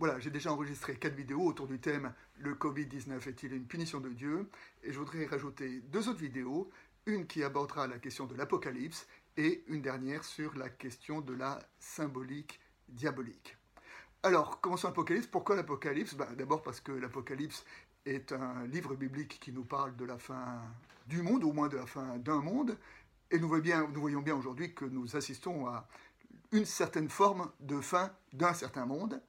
Voilà, j'ai déjà enregistré quatre vidéos autour du thème Le Covid-19 est-il une punition de Dieu? Et je voudrais rajouter deux autres vidéos, une qui abordera la question de l'Apocalypse et une dernière sur la question de la symbolique diabolique. Alors, commençons l'Apocalypse. Pourquoi l'Apocalypse? Ben, D'abord parce que l'Apocalypse est un livre biblique qui nous parle de la fin du monde, au moins de la fin d'un monde. Et nous voyons bien, nous voyons bien aujourd'hui que nous assistons à une certaine forme de fin d'un certain monde.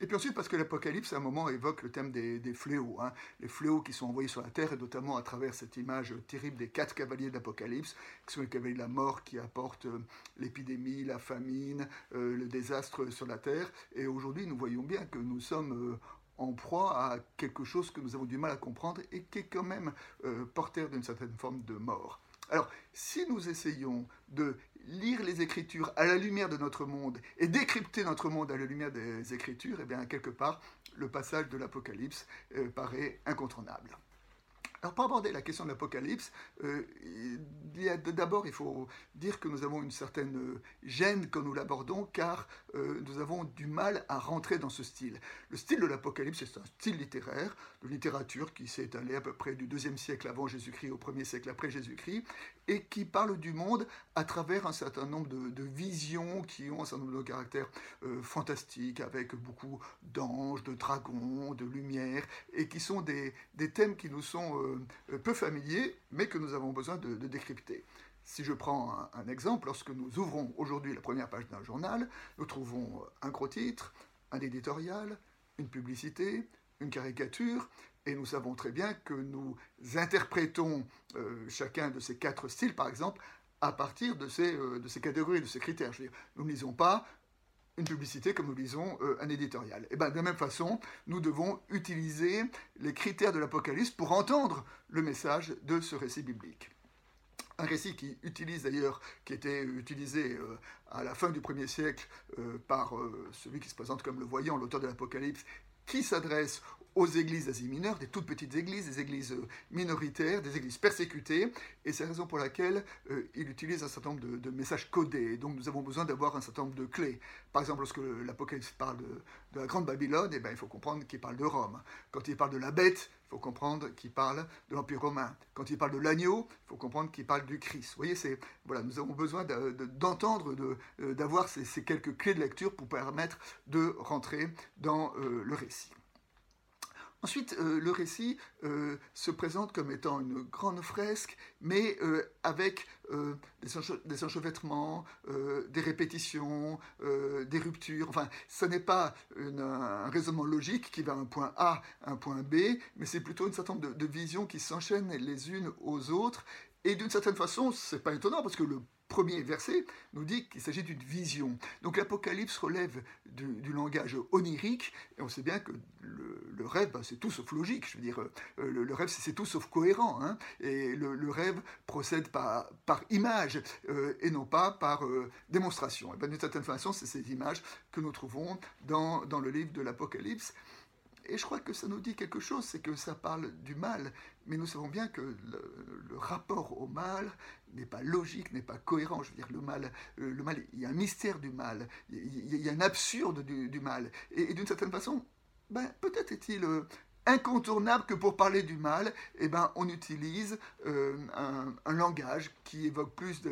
Et puis ensuite, parce que l'Apocalypse, à un moment, évoque le thème des, fléaux, hein. les fléaux qui sont envoyés sur la terre, et notamment à travers cette image terrible des quatre cavaliers de l'Apocalypse, qui sont les cavaliers de la mort qui apportent euh, l'épidémie, la famine, euh, le désastre sur la terre. Et aujourd'hui, nous voyons bien que nous sommes euh, en proie à quelque chose que nous avons du mal à comprendre et qui est quand même porteur d'une certaine forme de mort. Alors, si nous essayons de lire les Écritures à la lumière de notre monde et décrypter notre monde à la lumière des Écritures, eh bien, quelque part, le passage de l'Apocalypse euh, paraît incontournable. Alors pour aborder la question de l'Apocalypse, euh, d'abord il faut dire que nous avons une certaine euh, gêne quand nous l'abordons car euh, nous avons du mal à rentrer dans ce style. Le style de l'Apocalypse c'est un style littéraire, de littérature qui s'est étalé à peu près du deuxième siècle avant Jésus-Christ au premier siècle après Jésus-Christ et qui parle du monde à travers un certain nombre de, visions qui ont un certain nombre de caractères fantastiques avec beaucoup d'anges, de dragons, de lumière et qui sont des, des thèmes qui nous sont euh, peu familiers, mais que nous avons besoin de, décrypter. Si je prends un, exemple, lorsque nous ouvrons aujourd'hui la première page d'un journal, nous trouvons un gros titre, un éditorial, une publicité, une caricature, et nous savons très bien que nous interprétons euh, chacun de ces quatre styles, par exemple, à partir de ces, euh, de catégories, de ces critères. Nous ne lisons pas une publicité comme nous lisons euh, un éditorial. Et bien de la même façon, nous devons utiliser les critères de l'Apocalypse pour entendre le message de ce récit biblique. Un récit qui utilise d'ailleurs, qui était utilisé à la fin du 1er siècle par celui qui se présente comme le voyant, l'auteur de l'Apocalypse, qui s'adresse aux églises d'Asie mineure, des toutes petites églises, des églises euh, minoritaires, des églises persécutées, et c'est la raison pour laquelle euh, il utilise un certain nombre de, messages codés. Donc nous avons besoin d'avoir un certain nombre de clés. Par exemple, lorsque l'Apocalypse parle de, la Grande Babylone, eh ben, il faut comprendre qu'il parle de Rome. Quand il parle de la bête, il faut comprendre qu'il parle de l'Empire romain. Quand il parle de l'agneau, il faut comprendre qu'il parle du Christ. Vous voyez, nous avons besoin d'entendre, euh, d'avoir ces, ces, quelques clés de lecture pour permettre de rentrer dans le récit. Ensuite, euh, le récit euh, se présente comme étant une grande fresque, mais euh, avec des, enchevêtrements, des répétitions, des ruptures. Enfin, ce n'est pas un raisonnement logique qui va d'un point A à un point B, mais c'est plutôt une certaine de, de qui s'enchaînent les unes aux autres. Et d'une certaine façon, c'est pas étonnant parce que le premier verset nous dit qu'il s'agit d'une vision. Donc l'Apocalypse relève du, langage onirique, et on sait bien que le, rêve, ben, c'est tout sauf logique, je veux dire, euh, le, rêve, c'est tout sauf cohérent, hein. et le, rêve procède par, image, euh, et non pas par euh, démonstration. Et ben, d'une certaine façon, c'est ces images que nous trouvons dans, dans le livre de l'Apocalypse. Et je crois que ça nous dit quelque chose, c'est que ça parle du mal, mais nous savons bien que le, rapport au mal n'est pas logique, n'est pas cohérent. Je veux dire, le mal, euh, le mal, il y a un mystère du mal, il y a un absurde du, mal. Et, d'une certaine façon, ben, peut-être est-il euh, incontournable que pour parler du mal, eh ben, on utilise euh, un, langage qui évoque plus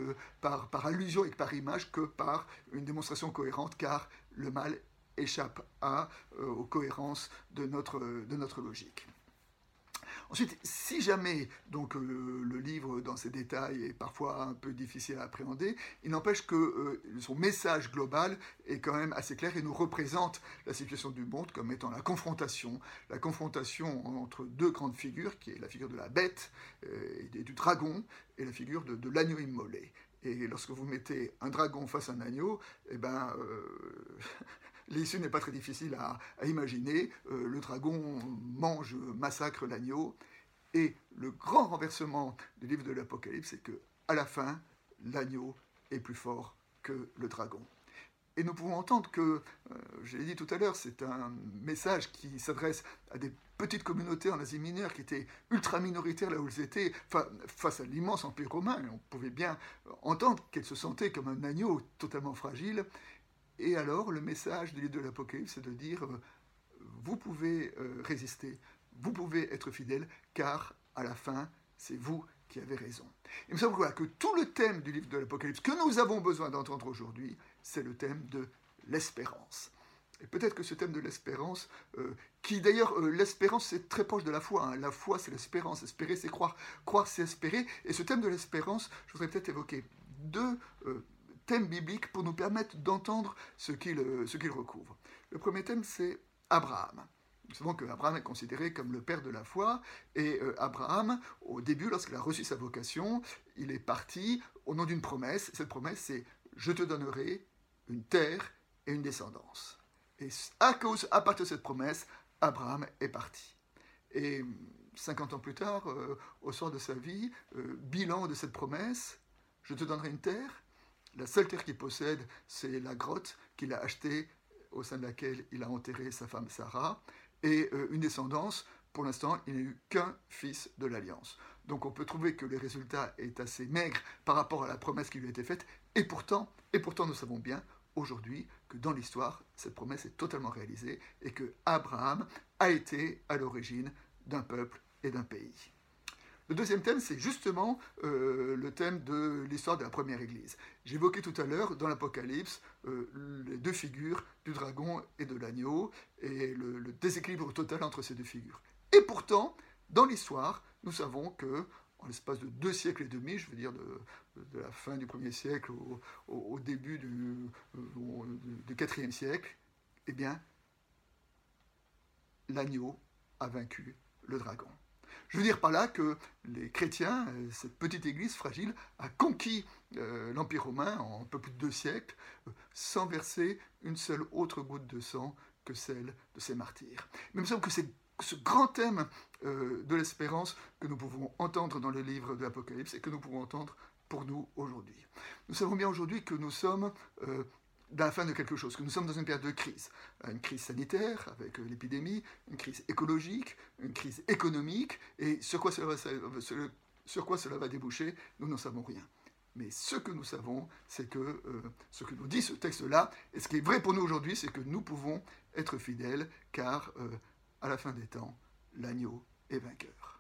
par, par allusion et par image que par une démonstration cohérente, car le mal échappe à, euh, aux cohérences de notre, de notre logique. Ensuite, si jamais donc euh, le livre dans ses détails est parfois un peu difficile à appréhender, il n'empêche que euh, son message global est quand même assez clair et nous représente la situation du monde comme étant la confrontation, la confrontation entre deux grandes figures, qui est la figure de la bête et du dragon et la figure de, de l'agneau immolé. Et lorsque vous mettez un dragon face à un agneau, eh ben, L'issue n'est pas très difficile à, imaginer. Euh, le dragon mange, massacre l'agneau. Et le grand renversement du livre de l'Apocalypse, c'est que à la fin, l'agneau est plus fort que le dragon. Et nous pouvons entendre que, euh, je l'ai dit tout à l'heure, c'est un message qui s'adresse à des petites communautés en Asie mineure qui étaient ultra minoritaires là où elles étaient, face à l'immense empire romain. on pouvait bien entendre qu'elles se sentaient comme un agneau totalement fragile. Et alors, le message du livre de l'Apocalypse, c'est de dire euh, vous pouvez euh, résister, vous pouvez être fidèle, car à la fin, c'est vous qui avez raison. Il me semble que tout le thème du livre de l'Apocalypse que nous avons besoin d'entendre aujourd'hui, c'est le thème de l'espérance. Et peut-être que ce thème de l'espérance, euh, qui d'ailleurs, l'espérance, c'est très proche de la foi. Hein. La foi, c'est l'espérance. Espérer, c'est croire. Croire, c'est espérer. Et ce thème de l'espérance, je voudrais peut-être évoquer deux thèmes bibliques pour nous permettre d'entendre ce qu'il recouvre. Le premier thème, c'est Abraham. Nous savons qu'Abraham est considéré comme le père de la foi, et Abraham, au début, lorsqu'il a reçu sa vocation, il est parti au nom d'une promesse. Cette promesse, c'est Je te donnerai une terre et une descendance. Et à cause, à partir de cette promesse, Abraham est parti. Et 50 ans plus tard, euh, au soir de sa vie, euh, bilan de cette promesse, je te donnerai une terre. La seule terre qu'il possède, c'est la grotte qu'il a achetée, au sein de laquelle il a enterré sa femme Sarah, et euh, une descendance. Pour l'instant, il n'a eu qu'un fils de l'alliance. Donc on peut trouver que le résultat est assez maigre par rapport à la promesse qui lui a été faite, et pourtant, et pourtant nous savons bien aujourd'hui que dans l'histoire, cette promesse est totalement réalisée et que Abraham a été à l'origine d'un peuple et d'un pays. Le deuxième thème, c'est justement euh, le thème de l'histoire de la première Église. J'évoquais tout à l'heure dans l'Apocalypse euh, les deux figures du dragon et de l'agneau et le, le déséquilibre total entre ces deux figures. Et pourtant, dans l'histoire, nous savons que en l'espace de deux siècles et demi, je veux dire de, la fin du premier siècle au, début du, quatrième siècle, eh bien, l'agneau a vaincu le dragon. Je veux dire par là que les chrétiens, cette petite église fragile, a conquis euh, l'Empire romain en un peu plus de deux siècles, euh, sans verser une seule autre goutte de sang que celle de ses martyrs. Mais il me semble que c'est ce grand thème euh, de l'espérance que nous pouvons entendre dans le livre de l'Apocalypse et que nous pouvons entendre pour nous aujourd'hui. Nous savons bien aujourd'hui que nous sommes euh, dans la fin de quelque chose, que nous sommes dans une période de crise. Une crise sanitaire avec euh, l'épidémie, une crise écologique, une crise économique, et va, sur quoi cela va déboucher, nous n'en savons rien. Mais ce que nous savons, c'est que ce que nous dit ce texte-là, et ce qui est vrai pour nous aujourd'hui, c'est que nous pouvons être fidèles, car à la fin des temps, l'agneau est vainqueur.